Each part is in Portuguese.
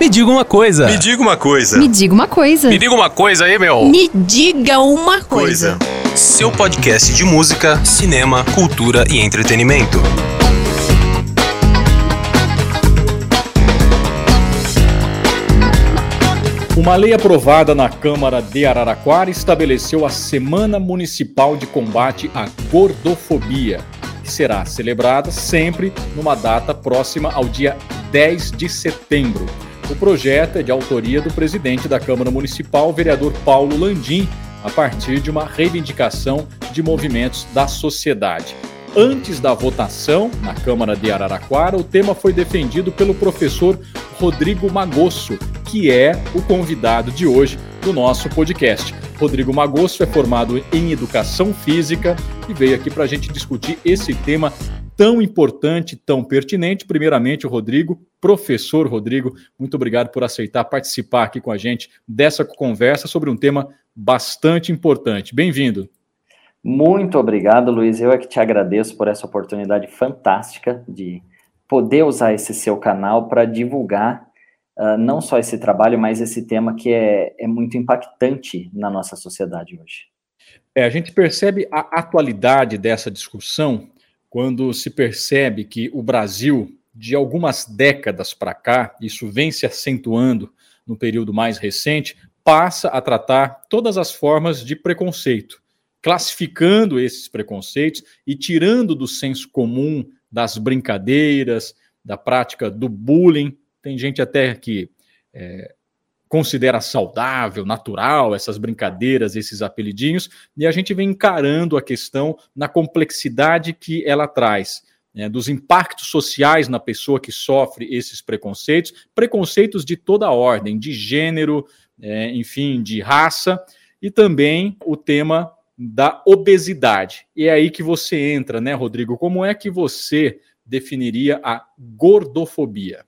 Me diga uma coisa. Me diga uma coisa. Me diga uma coisa. Me diga uma coisa aí, meu. Me diga uma coisa. Coisa. Seu podcast de música, cinema, cultura e entretenimento. Uma lei aprovada na Câmara de Araraquara estabeleceu a Semana Municipal de Combate à Gordofobia, que será celebrada sempre numa data próxima ao dia 10 de setembro. O projeto é de autoria do presidente da Câmara Municipal, vereador Paulo Landim, a partir de uma reivindicação de movimentos da sociedade. Antes da votação na Câmara de Araraquara, o tema foi defendido pelo professor Rodrigo Magosso, que é o convidado de hoje do nosso podcast. Rodrigo Magosso é formado em Educação Física e veio aqui para a gente discutir esse tema tão importante, tão pertinente. Primeiramente, Rodrigo, professor Rodrigo, muito obrigado por aceitar participar aqui com a gente dessa conversa sobre um tema bastante importante. Bem-vindo. Muito obrigado, Luiz. Eu é que te agradeço por essa oportunidade fantástica de poder usar esse seu canal para divulgar uh, não só esse trabalho, mas esse tema que é, é muito impactante na nossa sociedade hoje. É, a gente percebe a atualidade dessa discussão quando se percebe que o Brasil, de algumas décadas para cá, isso vem se acentuando no período mais recente, passa a tratar todas as formas de preconceito, classificando esses preconceitos e tirando do senso comum das brincadeiras, da prática do bullying. Tem gente até que é, considera saudável, natural, essas brincadeiras, esses apelidinhos, e a gente vem encarando a questão na complexidade que ela traz. Né, dos impactos sociais na pessoa que sofre esses preconceitos, preconceitos de toda ordem, de gênero, é, enfim, de raça, e também o tema da obesidade. E é aí que você entra, né, Rodrigo? Como é que você definiria a gordofobia?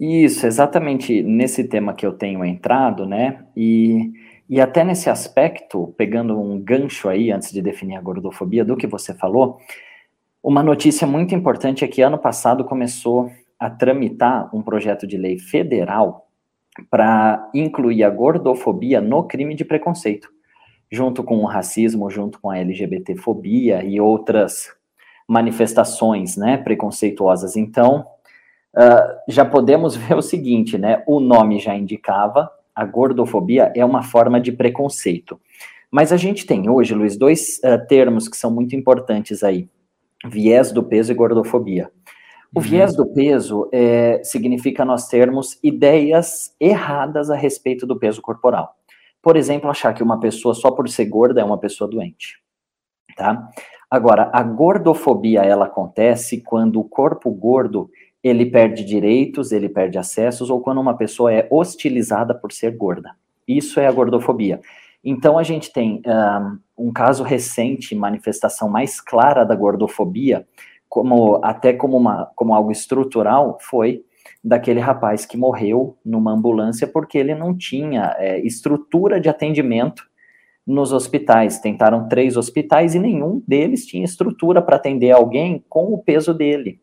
Isso, exatamente nesse tema que eu tenho entrado, né? E, e até nesse aspecto, pegando um gancho aí, antes de definir a gordofobia, do que você falou, uma notícia muito importante é que ano passado começou a tramitar um projeto de lei federal para incluir a gordofobia no crime de preconceito, junto com o racismo, junto com a LGBTfobia e outras manifestações, né, preconceituosas. Então, uh, já podemos ver o seguinte, né? O nome já indicava, a gordofobia é uma forma de preconceito. Mas a gente tem hoje, Luiz, dois uh, termos que são muito importantes aí: viés do peso e gordofobia. O uhum. viés do peso é, significa nós termos ideias erradas a respeito do peso corporal. Por exemplo, achar que uma pessoa só por ser gorda é uma pessoa doente. Tá? Agora, a gordofobia ela acontece quando o corpo gordo ele perde direitos, ele perde acessos, ou quando uma pessoa é hostilizada por ser gorda. Isso é a gordofobia. Então, a gente tem um, um caso recente, manifestação mais clara da gordofobia, como até como, uma, como algo estrutural, foi daquele rapaz que morreu numa ambulância porque ele não tinha é, estrutura de atendimento nos hospitais. Tentaram três hospitais e nenhum deles tinha estrutura para atender alguém com o peso dele.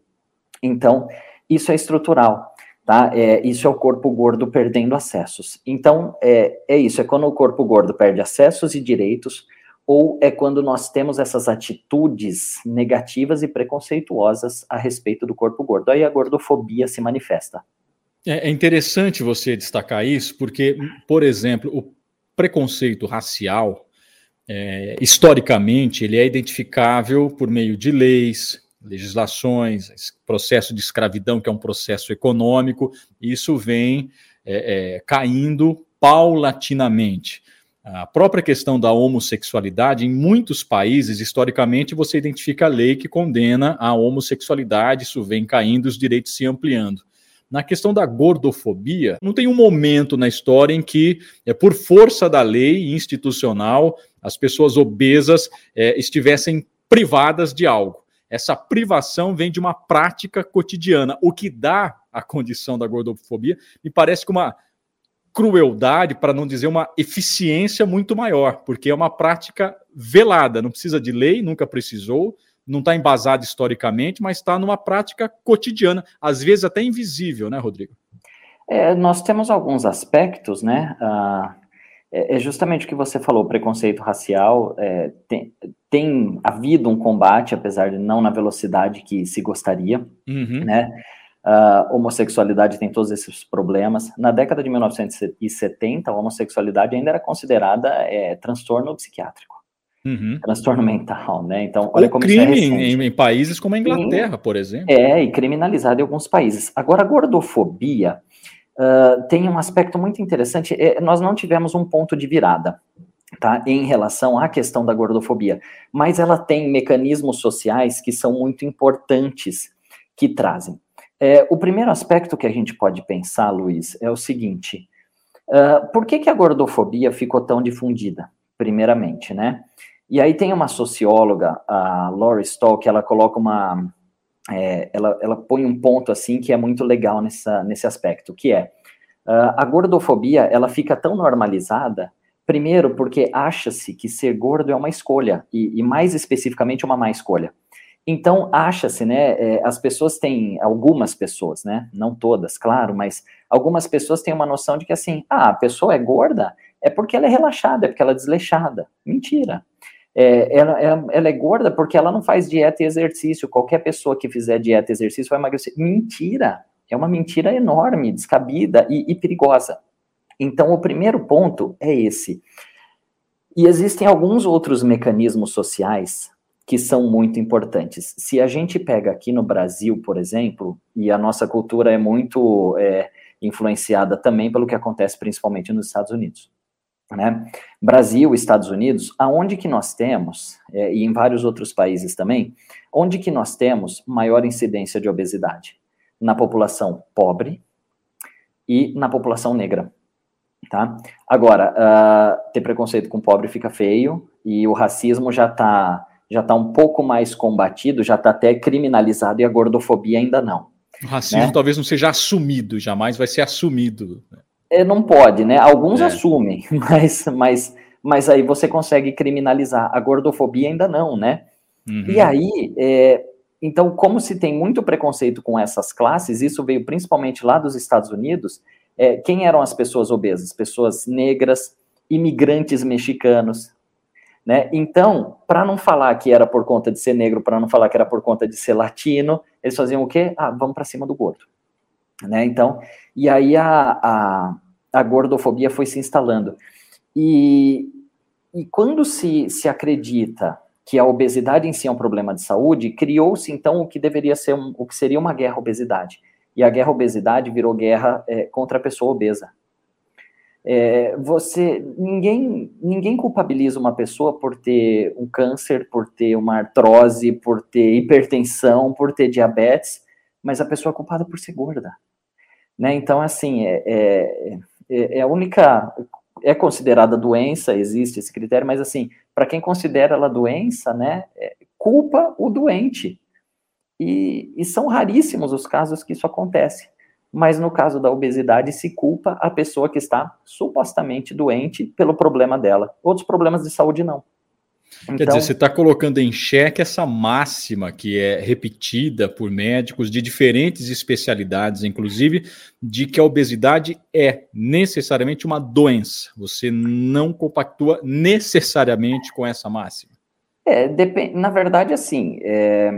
Então, isso é estrutural, tá? É, isso é o corpo gordo perdendo acessos. Então, é, é isso, é quando o corpo gordo perde acessos e direitos, ou é quando nós temos essas atitudes negativas e preconceituosas a respeito do corpo gordo. Aí a gordofobia se manifesta. É, é interessante você destacar isso, porque, por exemplo, o preconceito racial, é, historicamente, ele é identificável por meio de leis, legislações, processo de escravidão, que é um processo econômico, isso vem é, é, caindo paulatinamente. A própria questão da homossexualidade, em muitos países, historicamente, você identifica a lei que condena a homossexualidade, isso vem caindo, os direitos se ampliando. Na questão da gordofobia, não tem um momento na história em que, é, por força da lei institucional, as pessoas obesas é, estivessem privadas de algo. Essa privação vem de uma prática cotidiana. O que dá a condição da gordofobia me parece que uma crueldade, para não dizer uma eficiência muito maior, porque é uma prática velada, não precisa de lei, nunca precisou, não está embasado historicamente, mas está numa prática cotidiana, às vezes até invisível, né, Rodrigo? É, nós temos alguns aspectos, né? Ah, é, é justamente o que você falou, preconceito racial. É, tem, tem, havido um combate, apesar de não na velocidade que se gostaria, uhum. né? A homossexualidade tem todos esses problemas. Na década de 1970, a homossexualidade ainda era considerada é, transtorno psiquiátrico. Uhum. Transtorno mental, né? Então, olha Ou como crime é em, em, países como a Inglaterra, Sim. por exemplo. É, e criminalizado em alguns países. Agora, a gordofobia uh, tem um aspecto muito interessante. É, nós não tivemos um ponto de virada, tá? Em relação à questão da gordofobia, mas ela tem mecanismos sociais que são muito importantes que trazem. É, o primeiro aspecto que a gente pode pensar, Luiz, é o seguinte: uh, por que, que a gordofobia ficou tão difundida? Primeiramente, né? E aí tem uma socióloga, a Laurie Stoll, que ela coloca uma. É, ela, ela põe um ponto assim que é muito legal nessa, nesse aspecto, que é uh, a gordofobia ela fica tão normalizada, primeiro porque acha-se que ser gordo é uma escolha, e, e mais especificamente uma má escolha. Então, acha-se, né, é, as pessoas têm, algumas pessoas, né, não todas, claro, mas algumas pessoas têm uma noção de que, assim, ah, a pessoa é gorda é porque ela é relaxada, é porque ela é desleixada. Mentira. É, ela, ela, ela, é gorda porque ela não faz dieta e exercício. Qualquer pessoa que fizer dieta e exercício vai emagrecer. Mentira. É uma mentira enorme, descabida e, e perigosa. Então, o primeiro ponto é esse. E existem alguns outros mecanismos sociais que são muito importantes. Se a gente pega aqui no Brasil, por exemplo, e a nossa cultura é muito é, influenciada também pelo que acontece principalmente nos Estados Unidos. Né? Brasil, Estados Unidos, aonde que nós temos, é, e em vários outros países também, onde que nós temos maior incidência de obesidade? Na população pobre e na população negra. Tá? Agora, uh, ter preconceito com pobre fica feio, e o racismo já está já está um pouco mais combatido, já está até criminalizado e a gordofobia ainda não. O racismo né? talvez não seja assumido, jamais vai ser assumido. É, não pode, né? Alguns é. assumem, mas, mas, mas aí você consegue criminalizar. A gordofobia ainda não, né? Uhum. E aí, é, então, como se tem muito preconceito com essas classes, isso veio principalmente lá dos Estados Unidos. É, quem eram as pessoas obesas? Pessoas negras, imigrantes mexicanos, né? Então, para não falar que era por conta de ser negro, para não falar que era por conta de ser latino, eles faziam o quê? Ah, vamos para cima do gordo. Né? Então, e aí a, a, a gordofobia foi se instalando. E, e quando se, se acredita que a obesidade em si é um problema de saúde, criou-se então o que deveria ser um, o que seria uma guerra obesidade. E a guerra obesidade virou guerra é, contra a pessoa obesa. É, você ninguém ninguém culpabiliza uma pessoa por ter um câncer, por ter uma artrose, por ter hipertensão, por ter diabetes, mas a pessoa é culpada por ser gorda, né? Então assim é, é, é, é a única é considerada doença, existe esse critério, mas assim para quem considera ela doença, né? É, culpa o doente e, e são raríssimos os casos que isso acontece mas no caso da obesidade se culpa a pessoa que está supostamente doente pelo problema dela. Outros problemas de saúde não. Então, Quer dizer, então você está colocando em xeque essa máxima que é repetida por médicos de diferentes especialidades, inclusive, de que a obesidade é necessariamente uma doença. Você não compactua necessariamente com essa máxima. É, na verdade, assim, é,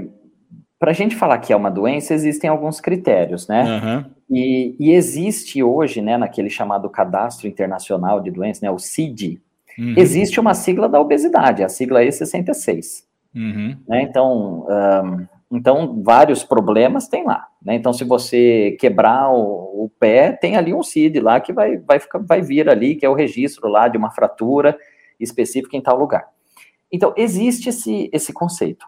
para a gente falar que é uma doença, existem alguns critérios, né? Uhum. E, e, existe hoje, né, naquele chamado Cadastro Internacional de Doenças, né, o CID, uhum. existe uma sigla da obesidade, a sigla E66. Uhum. Né, então, um, então, vários problemas tem lá. Né? Então, se você quebrar o, o, pé, tem ali um CID lá que vai, vai, ficar, vai vir ali, que é o registro lá de uma fratura específica em tal lugar. Então, existe esse, esse conceito.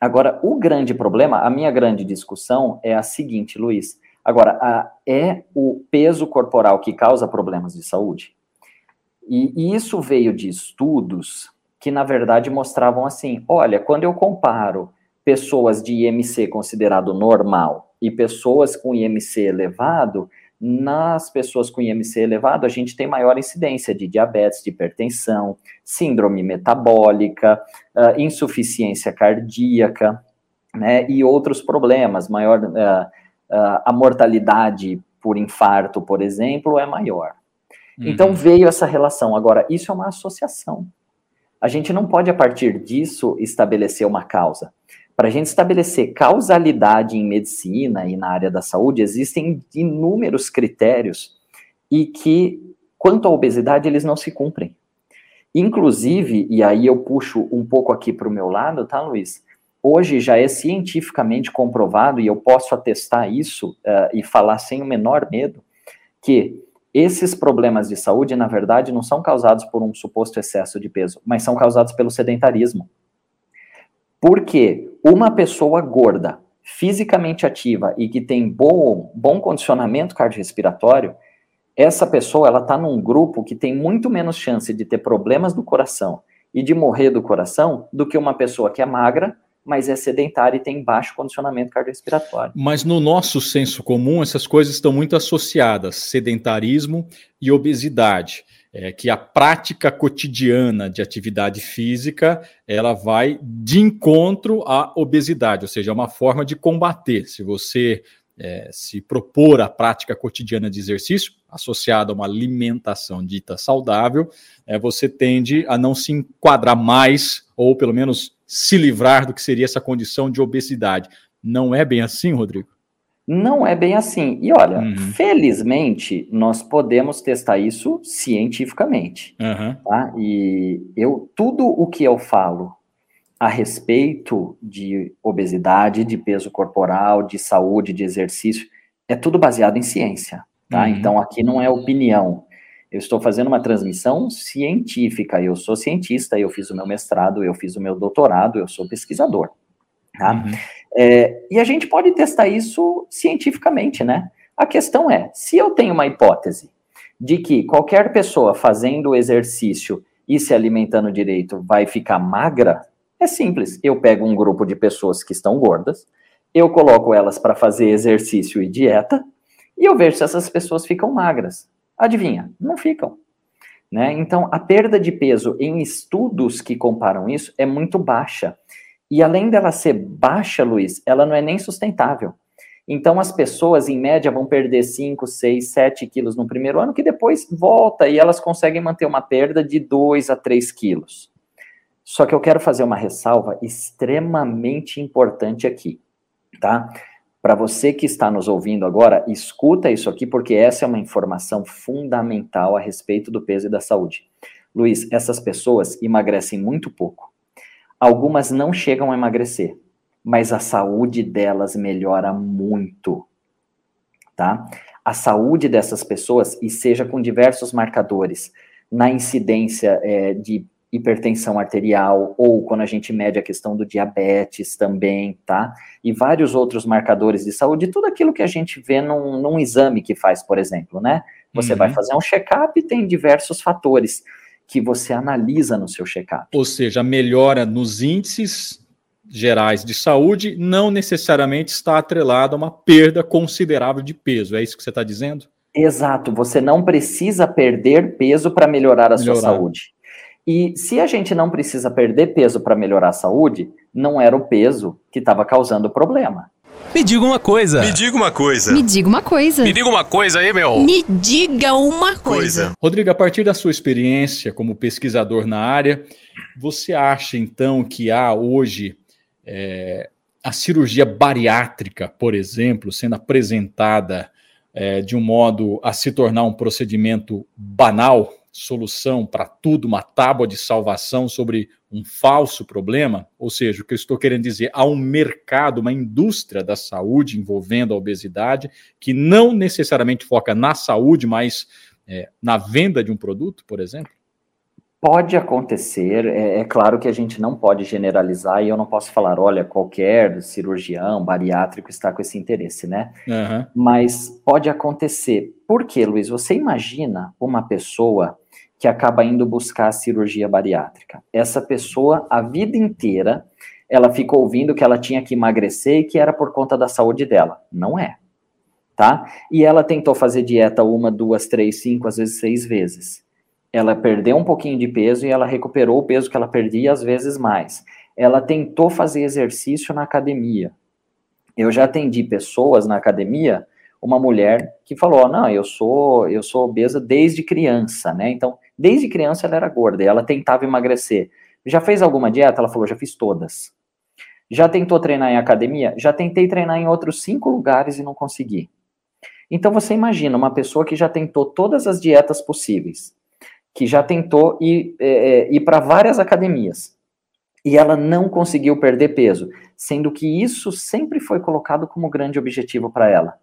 Agora, o grande problema, a minha grande discussão é a seguinte, Luiz. Agora, a, é o peso corporal que causa problemas de saúde? E, e isso veio de estudos que, na verdade, mostravam assim: olha, quando eu comparo pessoas de IMC considerado normal e pessoas com IMC elevado, nas pessoas com IMC elevado, a gente tem maior incidência de diabetes, de hipertensão, síndrome metabólica, uh, insuficiência cardíaca, né, e outros problemas, maior uh, uh, a mortalidade por infarto, por exemplo, é maior. Uhum. Então veio essa relação. Agora, isso é uma associação. A gente não pode, a partir disso, estabelecer uma causa. Para a gente estabelecer causalidade em medicina e na área da saúde, existem inúmeros critérios e que, quanto à obesidade, eles não se cumprem. Inclusive, e aí eu puxo um pouco aqui para o meu lado, tá, Luiz? Hoje já é cientificamente comprovado, e eu posso atestar isso uh, e falar sem o menor medo, que esses problemas de saúde, na verdade, não são causados por um suposto excesso de peso, mas são causados pelo sedentarismo. Porque uma pessoa gorda, fisicamente ativa e que tem bom, bom condicionamento cardiorrespiratório, essa pessoa ela está num grupo que tem muito menos chance de ter problemas do coração e de morrer do coração do que uma pessoa que é magra, mas é sedentária e tem baixo condicionamento cardiorrespiratório. Mas no nosso senso comum, essas coisas estão muito associadas, sedentarismo e obesidade é que a prática cotidiana de atividade física ela vai de encontro à obesidade, ou seja, é uma forma de combater. Se você é, se propor a prática cotidiana de exercício, associada a uma alimentação dita saudável, é, você tende a não se enquadrar mais, ou pelo menos se livrar do que seria essa condição de obesidade. Não é bem assim, Rodrigo? Não é bem assim. E olha, uhum. felizmente, nós podemos testar isso cientificamente. Uhum. Tá? E eu, tudo o que eu falo a respeito de obesidade, de peso corporal, de saúde, de exercício, é tudo baseado em ciência. Tá? Uhum. Então, aqui não é opinião. Eu estou fazendo uma transmissão científica. Eu sou cientista, eu fiz o meu mestrado, eu fiz o meu doutorado, eu sou pesquisador. Tá? Uhum. É, e a gente pode testar isso cientificamente, né? A questão é, se eu tenho uma hipótese de que qualquer pessoa fazendo exercício e se alimentando direito vai ficar magra, é simples. Eu pego um grupo de pessoas que estão gordas, eu coloco elas para fazer exercício e dieta, e eu vejo se essas pessoas ficam magras. Adivinha? Não ficam. Né? Então, a perda de peso em estudos que comparam isso é muito baixa. E além dela ser baixa, Luiz, ela não é nem sustentável. Então, as pessoas, em média, vão perder 5, 6, 7 quilos no primeiro ano, que depois volta e elas conseguem manter uma perda de 2 a 3 quilos. Só que eu quero fazer uma ressalva extremamente importante aqui, tá? Para você que está nos ouvindo agora, escuta isso aqui, porque essa é uma informação fundamental a respeito do peso e da saúde. Luiz, essas pessoas emagrecem muito pouco. Algumas não chegam a emagrecer, mas a saúde delas melhora muito, tá? A saúde dessas pessoas, e seja com diversos marcadores, na incidência é, de hipertensão arterial, ou quando a gente mede a questão do diabetes também, tá? E vários outros marcadores de saúde, tudo aquilo que a gente vê num, num exame que faz, por exemplo, né? Você uhum. vai fazer um check-up e tem diversos fatores que você analisa no seu check-up. Ou seja, a melhora nos índices gerais de saúde não necessariamente está atrelada a uma perda considerável de peso. É isso que você está dizendo? Exato. Você não precisa perder peso para melhorar a melhorar. sua saúde. E se a gente não precisa perder peso para melhorar a saúde, não era o peso que estava causando o problema. Me diga uma coisa. Me diga uma coisa. Me diga uma coisa. Me diga uma coisa aí, meu. Me diga uma coisa. Rodrigo, a partir da sua experiência como pesquisador na área, você acha então que há hoje é, a cirurgia bariátrica, por exemplo, sendo apresentada é, de um modo a se tornar um procedimento banal? Solução para tudo, uma tábua de salvação sobre um falso problema? Ou seja, o que eu estou querendo dizer, há um mercado, uma indústria da saúde envolvendo a obesidade, que não necessariamente foca na saúde, mas é, na venda de um produto, por exemplo? Pode acontecer, é, é, claro que a gente não pode generalizar e eu não posso falar, olha, qualquer cirurgião bariátrico está com esse interesse, né? Uhum. Mas pode acontecer. Por quê, Luiz? Você imagina uma pessoa que acaba indo buscar a cirurgia bariátrica. Essa pessoa, a vida inteira, ela ficou ouvindo que ela tinha que emagrecer e que era por conta da saúde dela. Não é. Tá? E ela tentou fazer dieta uma, duas, três, cinco, às vezes seis vezes. Ela perdeu um pouquinho de peso e ela recuperou o peso que ela perdia, às vezes mais. Ela tentou fazer exercício na academia. Eu já atendi pessoas na academia uma mulher que falou: "Não, eu sou eu sou obesa desde criança", né? Então, desde criança ela era gorda e ela tentava emagrecer. Já fez alguma dieta? Ela falou: "Já fiz todas". Já tentou treinar em academia? Já tentei treinar em outros cinco lugares e não consegui. Então você imagina uma pessoa que já tentou todas as dietas possíveis, que já tentou ir, é, é ir para várias academias e ela não conseguiu perder peso, sendo que isso sempre foi colocado como grande objetivo para ela.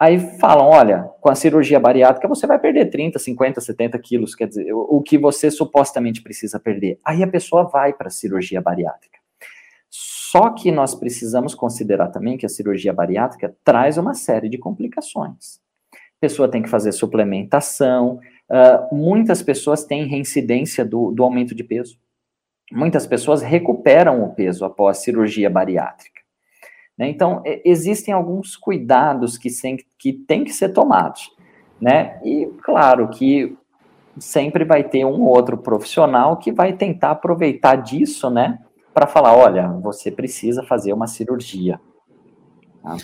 Aí falam, olha, com a cirurgia bariátrica você vai perder 30, 50, 70 quilos, quer dizer, o, o que você supostamente precisa perder. Aí a pessoa vai para a cirurgia bariátrica. Só que nós precisamos considerar também que a cirurgia bariátrica traz uma série de complicações. A pessoa tem que fazer suplementação, uh, muitas pessoas têm reincidência do, do aumento de peso. Muitas pessoas recuperam o peso após cirurgia bariátrica. Né? Então, existem alguns cuidados que, sem, que têm que ser tomados. Né? E, claro, que sempre vai ter um outro profissional que vai tentar aproveitar disso, né? para falar: olha, você precisa fazer uma cirurgia. Tá?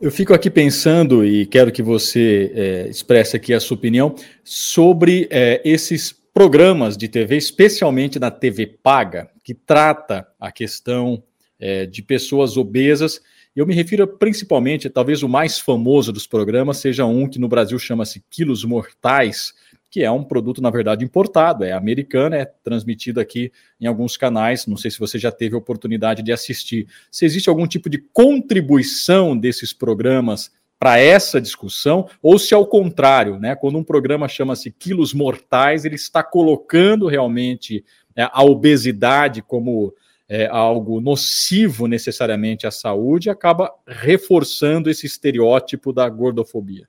Eu fico aqui pensando e quero que você é, expresse aqui a sua opinião sobre é, esses programas de TV, especialmente na TV paga, que trata a questão é, de pessoas obesas. Eu me refiro principalmente, talvez o mais famoso dos programas seja um que no Brasil chama-se Quilos Mortais, que é um produto, na verdade, importado, é americano, é transmitido aqui em alguns canais. Não sei se você já teve a oportunidade de assistir. Se existe algum tipo de contribuição desses programas para essa discussão, ou se ao contrário, né, quando um programa chama-se Quilos Mortais, ele está colocando realmente é, a obesidade como é, algo nocivo necessariamente à saúde, acaba reforçando esse estereótipo da gordofobia.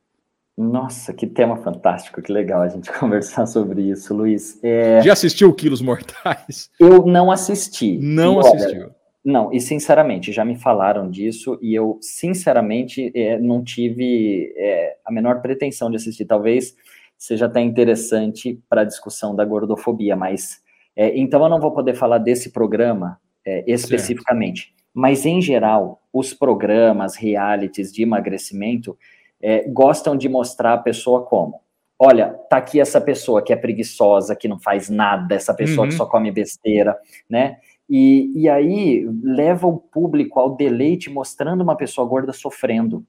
Nossa, que tema fantástico, que legal a gente conversar sobre isso, Luiz. É... Já assistiu Quilos Mortais? Eu não assisti. Não e, assistiu. Olha, não, e sinceramente, já me falaram disso e eu, sinceramente, é, não tive é, a menor pretensão de assistir. Talvez seja até interessante para a discussão da gordofobia, mas é, então eu não vou poder falar desse programa é, especificamente. Certo. Mas, em geral, os programas, realities de emagrecimento, é, gostam de mostrar a pessoa como. Olha, tá aqui essa pessoa que é preguiçosa, que não faz nada, essa pessoa uhum. que só come besteira, né? E, e aí leva o público ao deleite mostrando uma pessoa gorda sofrendo.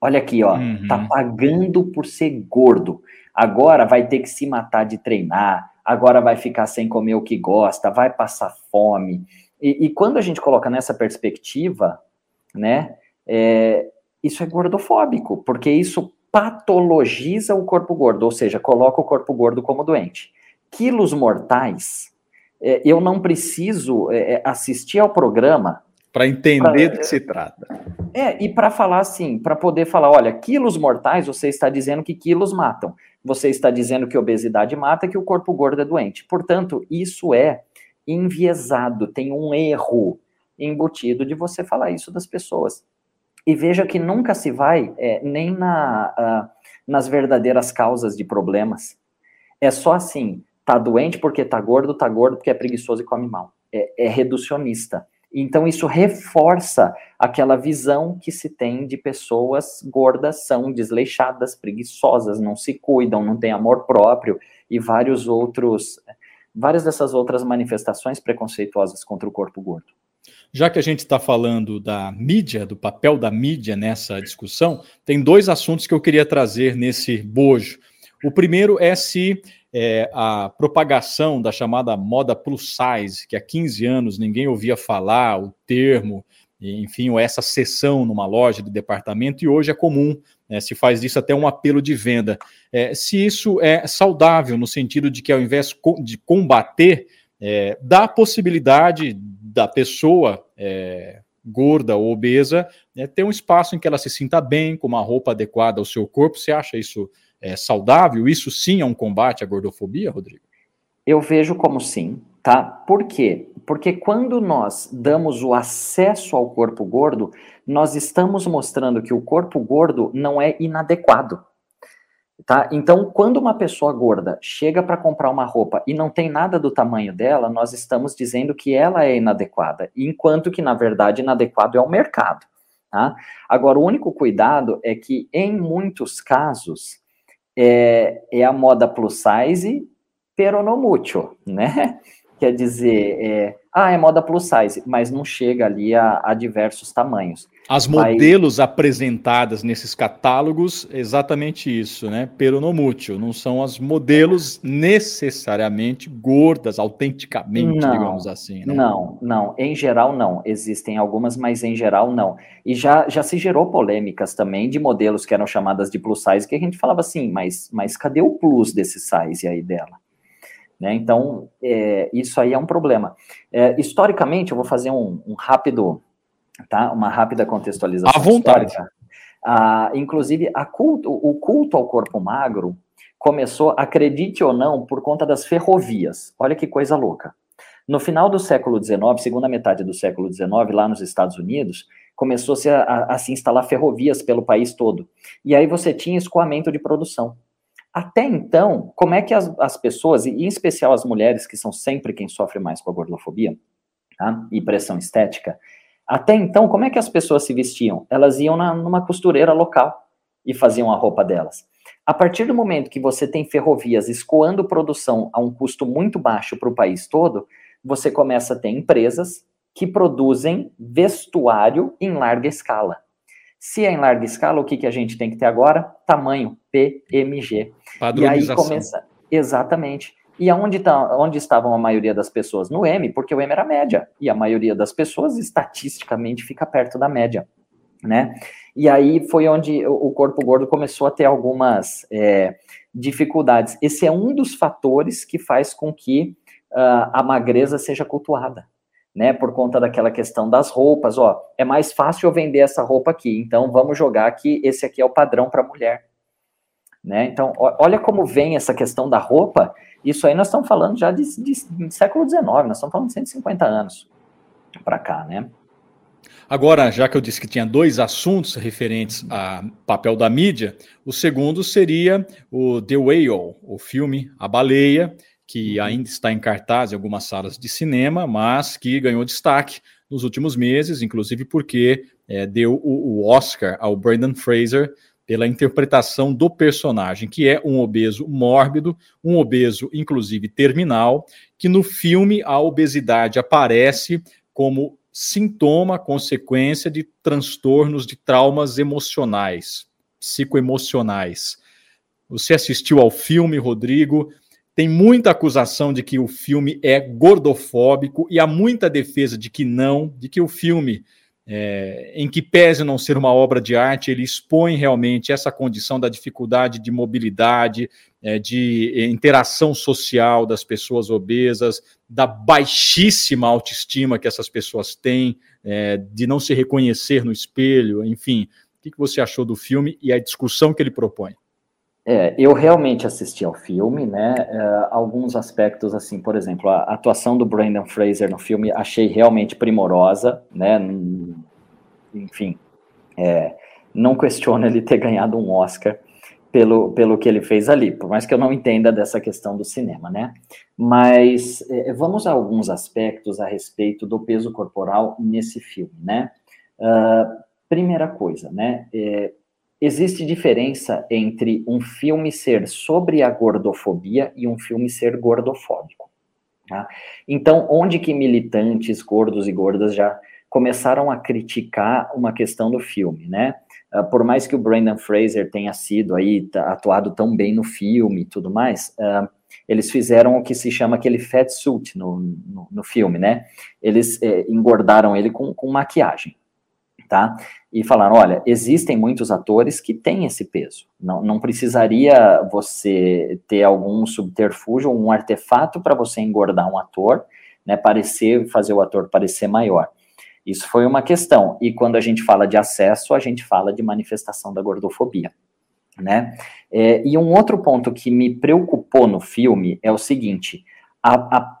Olha aqui, ó, uhum. tá pagando por ser gordo. Agora vai ter que se matar de treinar, agora vai ficar sem comer o que gosta, vai passar fome. E, e quando a gente coloca nessa perspectiva, né, é, isso é gordofóbico, porque isso patologiza o corpo gordo, ou seja, coloca o corpo gordo como doente. Quilos mortais, é, eu não preciso é, é assistir ao programa para entender pra, do que se trata. É, e para falar assim, para poder falar, olha, quilos mortais, você está dizendo que quilos matam. Você está dizendo que obesidade mata, que o corpo gordo é doente. Portanto, isso é enviesado, tem um erro embutido de você falar isso das pessoas. E veja que nunca se vai é, nem na, uh, nas verdadeiras causas de problemas. É só assim, tá doente porque tá gordo, tá gordo porque é preguiçoso e come mal. É, é reducionista. Então, isso reforça aquela visão que se tem de pessoas gordas, são desleixadas, preguiçosas, não se cuidam, não têm amor próprio e vários outros, várias dessas outras manifestações preconceituosas contra o corpo gordo. Já que a gente está falando da mídia, do papel da mídia nessa discussão, tem dois assuntos que eu queria trazer nesse bojo. O primeiro é se é, a propagação da chamada moda plus size, que há 15 anos ninguém ouvia falar o termo, enfim, ou essa sessão numa loja de departamento, e hoje é comum, né, se faz disso até um apelo de venda. É, se isso é saudável, no sentido de que ao invés de combater, é, dá a possibilidade da pessoa é, gorda ou obesa né, ter um espaço em que ela se sinta bem, com uma roupa adequada ao seu corpo. Você acha isso é, saudável? Isso sim é um combate à gordofobia, Rodrigo? Eu vejo como sim, tá? Por quê? Porque quando nós damos o acesso ao corpo gordo, nós estamos mostrando que o corpo gordo não é inadequado. Tá? Então, quando uma pessoa gorda chega para comprar uma roupa e não tem nada do tamanho dela, nós estamos dizendo que ela é inadequada, enquanto que, na verdade, inadequado é o mercado. Tá? Agora, o único cuidado é que, em muitos casos, é, é a moda plus size peronomútil, né? Quer dizer, é, ah, é moda plus size, mas não chega ali a, a diversos tamanhos. As modelos apresentadas nesses catálogos, exatamente isso, né? Peronomútil, não são as modelos necessariamente gordas, autenticamente, não, digamos assim. Né? Não, não, em geral não. Existem algumas, mas em geral não. E já, já se gerou polêmicas também de modelos que eram chamadas de plus size, que a gente falava assim, mas, mas cadê o plus desse size aí dela? Né? Então, é, isso aí é um problema. É, historicamente, eu vou fazer um, um, rápido, tá? Uma rápida contextualização à vontade. histórica. Ah, inclusive, culto, o culto ao corpo magro começou, acredite ou não, por conta das ferrovias. Olha que coisa louca. No final do século XIX, segunda metade do século XIX, lá nos Estados Unidos, começou-se a, a, a se instalar ferrovias pelo país todo. E aí você tinha escoamento de produção. Até então, como é que as, as pessoas, e em especial as mulheres, que são sempre quem sofre mais com a gordofobia tá? e pressão estética, até então, como é que as pessoas se vestiam? Elas iam na, numa costureira local e faziam a roupa delas. A partir do momento que você tem ferrovias escoando produção a um custo muito baixo para o país todo, você começa a ter empresas que produzem vestuário em larga escala. Se é em larga escala, o que, que a gente tem que ter agora? Tamanho PMG. Padronização. E aí começa. Exatamente. E aonde tá, onde estavam a maioria das pessoas? No M, porque o M era média. E a maioria das pessoas, estatisticamente, fica perto da média. Né? E aí foi onde o corpo gordo começou a ter algumas é, dificuldades. Esse é um dos fatores que faz com que uh, a magreza seja cultuada né, por conta daquela questão das roupas, ó, é mais fácil eu vender essa roupa aqui, então vamos jogar que esse aqui é o padrão para mulher, né? Então, olha como vem essa questão da roupa. Isso aí nós estamos falando já de, de, de século XIX, nós estamos falando de 150 anos para cá, né? Agora, já que eu disse que tinha dois assuntos referentes a papel da mídia, o segundo seria o The Whale, o filme A Baleia, que uhum. ainda está em cartaz em algumas salas de cinema, mas que ganhou destaque nos últimos meses, inclusive porque é, deu o, o, Oscar ao Brandon Fraser pela interpretação do personagem, que é um obeso mórbido, um obeso, inclusive, terminal, que no filme a obesidade aparece como sintoma, consequência de transtornos de traumas emocionais, psicoemocionais. Você assistiu ao filme, Rodrigo? Tem muita acusação de que o filme é gordofóbico e há muita defesa de que não, de que o filme, é, em que pese não ser uma obra de arte, ele expõe realmente essa condição da dificuldade de mobilidade, é, de interação social das pessoas obesas, da baixíssima autoestima que essas pessoas têm, é, de não se reconhecer no espelho, enfim. O que você achou do filme e a discussão que ele propõe? É, eu realmente assisti ao filme, né? É, alguns aspectos, assim, por exemplo, a atuação do Brandon Fraser no filme achei realmente primorosa, né? Enfim, é, não questiono ele ter ganhado um Oscar pelo, pelo que ele fez ali, por mais que eu não entenda dessa questão do cinema, né? Mas é, vamos a alguns aspectos a respeito do peso corporal nesse filme, né? Uh, primeira coisa, né? É, existe diferença entre um filme ser sobre a gordofobia e um filme ser gordofóbico. Tá? Então, onde que militantes gordos e gordas já começaram a criticar uma questão do filme, né? Uh, por mais que o Brandon Fraser tenha sido aí atuado tão bem no filme e tudo mais, uh, eles fizeram o que se chama aquele fat suit no, no, no filme, né? Eles eh, engordaram ele com, com maquiagem tá? E falaram, olha, existem muitos atores que têm esse peso. Não, não precisaria você ter algum subterfúgio, um artefato para você engordar um ator, né? Parecer, fazer o ator parecer maior. Isso foi uma questão. E quando a gente fala de acesso, a gente fala de manifestação da gordofobia. Né? É, e um outro ponto que me preocupou no filme é o seguinte: a, a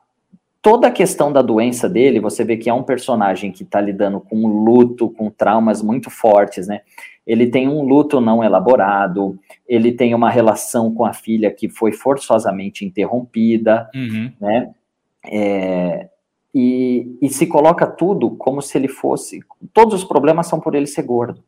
toda a questão da doença dele, você vê que é um personagem que está lidando com luto, com traumas muito fortes, né? Ele tem um luto não elaborado, ele tem uma relação com a filha que foi forçosamente interrompida, uhum. né? É, e, e se coloca tudo como se ele fosse. Todos os problemas são por ele ser gordo.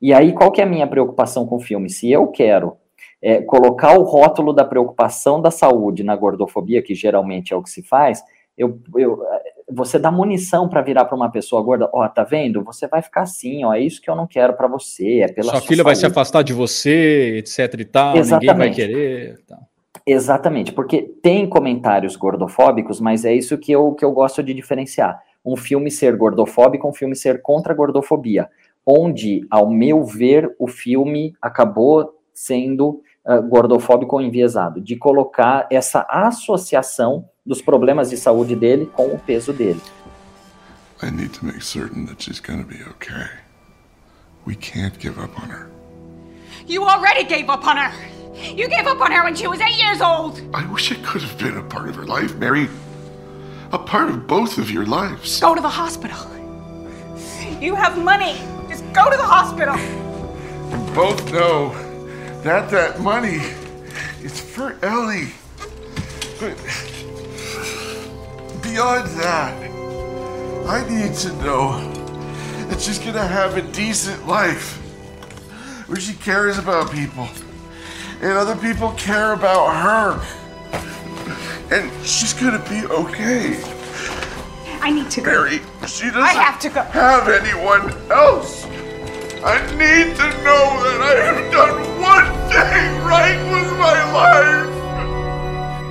E aí, qual que é a minha preocupação com o filme? Se eu quero é, colocar o rótulo da preocupação da saúde na gordofobia, que geralmente é o que se faz, eu, eu, você dá munição para virar para uma pessoa gorda, ó, oh, tá vendo? Você vai ficar assim, ó, é isso que eu não quero para você, é pela sua, sua filha saúde. vai se afastar de você, etc e tal, Exatamente. ninguém vai querer. Tá. Exatamente, porque tem comentários gordofóbicos, mas é isso que eu, que eu gosto de diferenciar. Um filme ser gordofóbico, um filme ser contra a gordofobia, onde, ao meu ver, o filme acabou sendo uh, gordofóbico ou enviesado, de colocar essa associação dos problemas de saúde dele com o peso dele. I need to make certain that she's gonna be okay. We can't give up on her. You already gave up on her. You gave up on her when she was eight years old. I wish I could have been a part of her life, Mary. A part of both of your lives. Go to the hospital. You have money. Just go to the hospital. You both know that that money is for Ellie. But beyond that, I need to know that she's gonna have a decent life where she cares about people and other people care about her. And she's gonna be okay. I need to go. Mary, she doesn't I have, to go. have anyone else. I need to know that I have done one thing right with my life.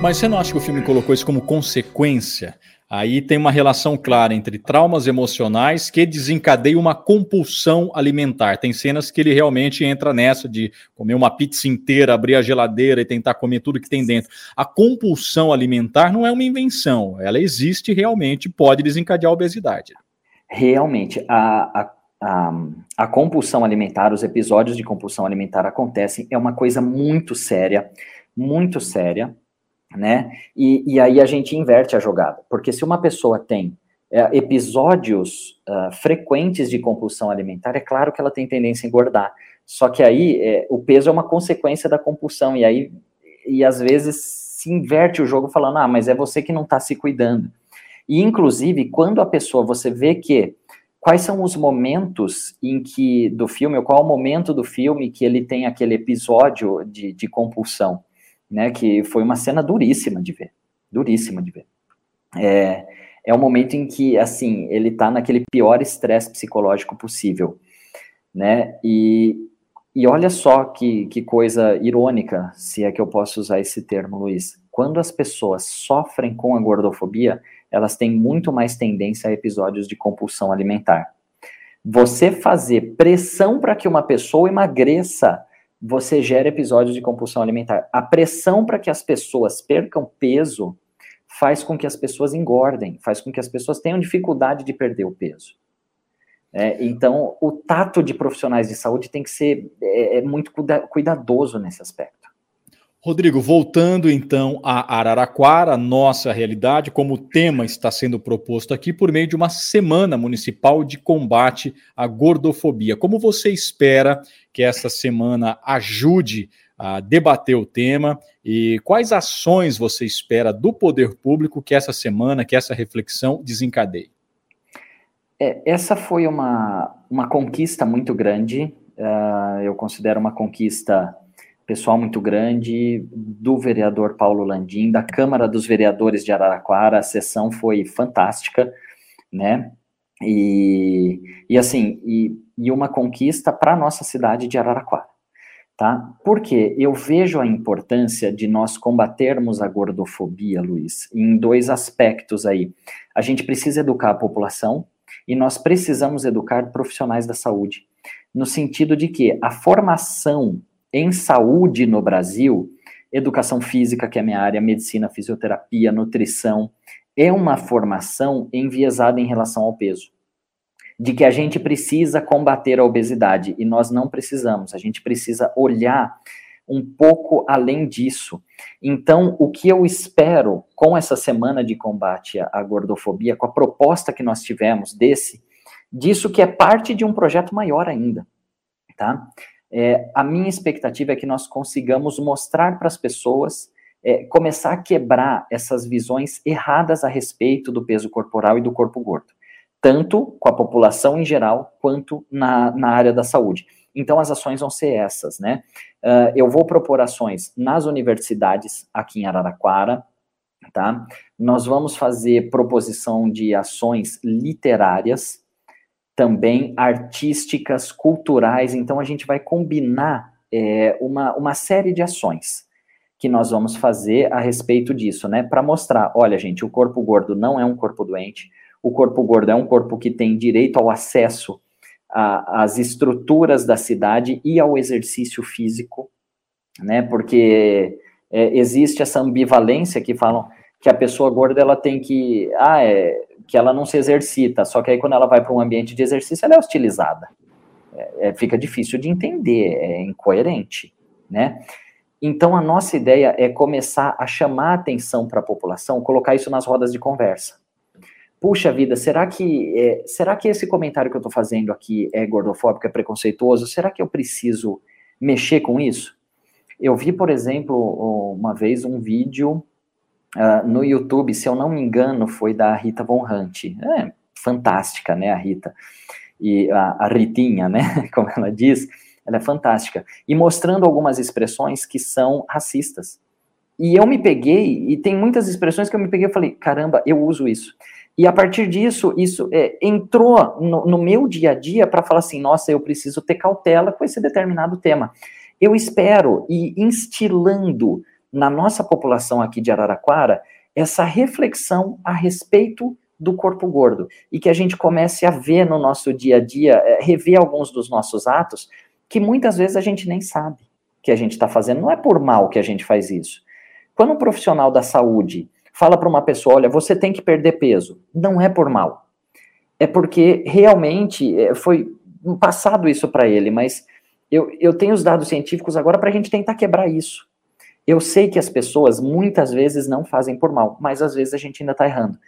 Mas você não acha que o filme colocou isso como consequência Aí tem uma relação clara entre traumas emocionais que desencadeiam uma compulsão alimentar. Tem cenas que ele realmente entra nessa de comer uma pizza inteira, abrir a geladeira e tentar comer tudo que tem dentro. A compulsão alimentar não é uma invenção, ela existe realmente, pode desencadear a obesidade. Realmente, a, a, a, a compulsão alimentar, os episódios de compulsão alimentar acontecem, é uma coisa muito séria, muito séria né? E, e aí a gente inverte a jogada, porque se uma pessoa tem é, episódios uh, frequentes de compulsão alimentar, é claro que ela tem tendência a engordar. Só que aí é, o peso é uma consequência da compulsão, e aí e às vezes se inverte o jogo falando, ah, mas é você que não está se cuidando. E inclusive, quando a pessoa, você vê que quais são os momentos em que do filme, ou qual é o momento do filme que ele tem aquele episódio de, de compulsão né? Que foi uma cena duríssima de ver, duríssima de ver. É, é o momento em que, assim, ele tá naquele pior estresse psicológico possível, né? E, e olha só que, que coisa irônica, se é que eu posso usar esse termo, Luiz. Quando as pessoas sofrem com a gordofobia, elas têm muito mais tendência a episódios de compulsão alimentar. Você fazer pressão para que uma pessoa emagreça você gera episódios de compulsão alimentar. A pressão para que as pessoas percam peso faz com que as pessoas engordem, faz com que as pessoas tenham dificuldade de perder o peso. É, então, o tato de profissionais de saúde tem que ser é, é muito cuidadoso nesse aspecto. Rodrigo, voltando então a Araraquara, nossa realidade, como o tema está sendo proposto aqui por meio de uma semana municipal de combate à gordofobia. Como você espera que essa semana ajude a debater o tema e quais ações você espera do poder público que essa semana, que essa reflexão desencadeie? É, essa foi uma, uma conquista muito grande, uh, eu considero uma conquista pessoal muito grande, do vereador Paulo Landim, da Câmara dos Vereadores de Araraquara, a sessão foi fantástica, né? E, e assim, e, e uma conquista para a nossa cidade de Araraquara, tá? Porque eu vejo a importância de nós combatermos a gordofobia, Luiz, em dois aspectos aí. A gente precisa educar a população e nós precisamos educar profissionais da saúde, no sentido de que a formação em saúde no Brasil, educação física, que é minha área, medicina, fisioterapia, nutrição, é uma formação enviesada em relação ao peso. De que a gente precisa combater a obesidade e nós não precisamos, a gente precisa olhar um pouco além disso. Então, o que eu espero com essa semana de combate à gordofobia, com a proposta que nós tivemos desse, disso que é parte de um projeto maior ainda, tá? É, a minha expectativa é que nós consigamos mostrar para as pessoas é, começar a quebrar essas visões erradas a respeito do peso corporal e do corpo gordo, tanto com a população em geral, quanto na, na área da saúde. Então, as ações vão ser essas, né? Uh, eu vou propor ações nas universidades aqui em Araraquara, tá? Nós vamos fazer proposição de ações literárias, também artísticas, culturais, então a gente vai combinar é, uma, uma série de ações que nós vamos fazer a respeito disso, né? Para mostrar, olha, gente, o corpo gordo não é um corpo doente, o corpo gordo é um corpo que tem direito ao acesso às estruturas da cidade e ao exercício físico, né? Porque é, existe essa ambivalência que falam que a pessoa gorda ela tem que, ah, é, que ela não se exercita, só que aí quando ela vai para um ambiente de exercício ela é hostilizada, é, é, fica difícil de entender, é incoerente, né? Então, a nossa ideia é começar a chamar atenção para a população, colocar isso nas rodas de conversa. Puxa vida, será que, é, será que esse comentário que eu estou fazendo aqui é gordofóbico, é preconceituoso? Será que eu preciso mexer com isso? Eu vi, por exemplo, uma vez um vídeo uh, no YouTube, se eu não me engano, foi da Rita Von Hunt. É, fantástica, né, a Rita. E a, a Ritinha, né, como ela diz ela é fantástica. E mostrando algumas expressões que são racistas. E eu me peguei, e tem muitas expressões que eu me peguei e falei, caramba, eu uso isso. E a partir disso, isso é, entrou no, no meu dia a dia para falar assim, nossa, eu preciso ter cautela com esse determinado tema. Eu espero e instilando na nossa população aqui de Araraquara essa reflexão a respeito do corpo gordo e que a gente comece a ver no nosso dia a dia, é, rever alguns dos nossos atos, que muitas vezes a gente nem sabe que a gente está fazendo. Não é por mal que a gente faz isso. Quando um profissional da saúde fala para uma pessoa, olha, você tem que perder peso, não é por mal. É porque realmente é, foi passado isso para ele, mas eu, eu tenho os dados científicos agora para a gente tentar quebrar isso. Eu sei que as pessoas muitas vezes não fazem por mal, mas às vezes a gente ainda está errando.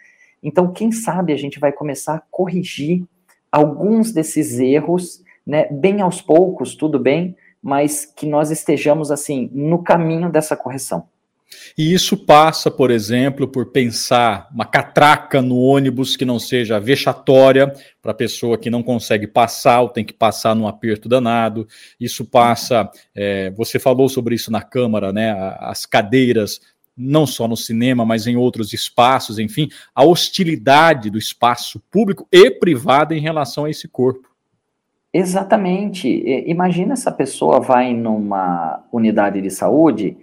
Então, quem sabe a gente vai começar a corrigir alguns desses erros né, bem aos poucos, tudo bem, mas que nós estejamos assim no caminho dessa correção. E isso passa, por exemplo, por pensar uma catraca no ônibus que não seja vexatória para a pessoa que não consegue passar ou tem que passar num aperto danado. Isso passa, é, você falou sobre isso na Câmara, né? As cadeiras, não só no cinema, mas em outros espaços, enfim, a hostilidade do espaço público e privado em relação a esse corpo. Exatamente. Imagina essa pessoa vai numa unidade de saúde,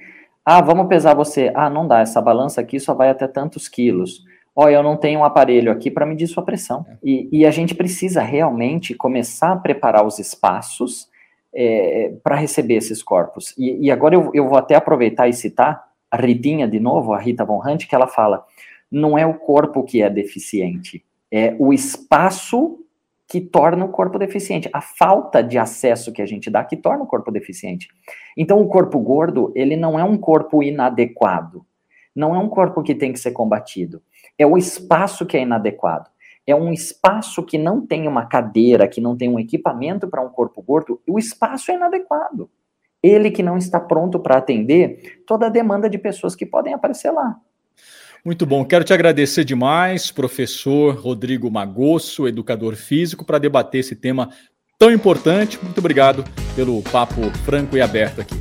ah, vamos pesar você. Ah, não dá, essa balança aqui só vai até tantos quilos. Olha, eu não tenho um aparelho aqui para medir sua pressão. É. E, e, a gente precisa realmente começar a preparar os espaços é, para receber esses corpos. E, e agora eu, eu, vou até aproveitar e citar a Ritinha de novo, a Rita Von Hunt, que ela fala: não é o corpo que é deficiente, é o espaço que torna o corpo deficiente. A falta de acesso que a gente dá que torna o corpo deficiente. Então, o corpo gordo, ele não é um corpo inadequado. Não é um corpo que tem que ser combatido. É o espaço que é inadequado. É um espaço que não tem uma cadeira, que não tem um equipamento para um corpo gordo. O espaço é inadequado. Ele que não está pronto para atender toda a demanda de pessoas que podem aparecer lá. Muito bom, quero te agradecer demais, professor Rodrigo Magosso, educador físico, para debater esse tema tão importante. Muito obrigado pelo papo franco e aberto aqui.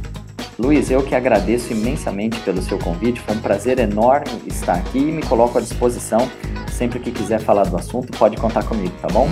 Luiz, eu que agradeço imensamente pelo seu convite, foi um prazer enorme estar aqui e me coloco à disposição. Sempre que quiser falar do assunto, pode contar comigo, tá bom?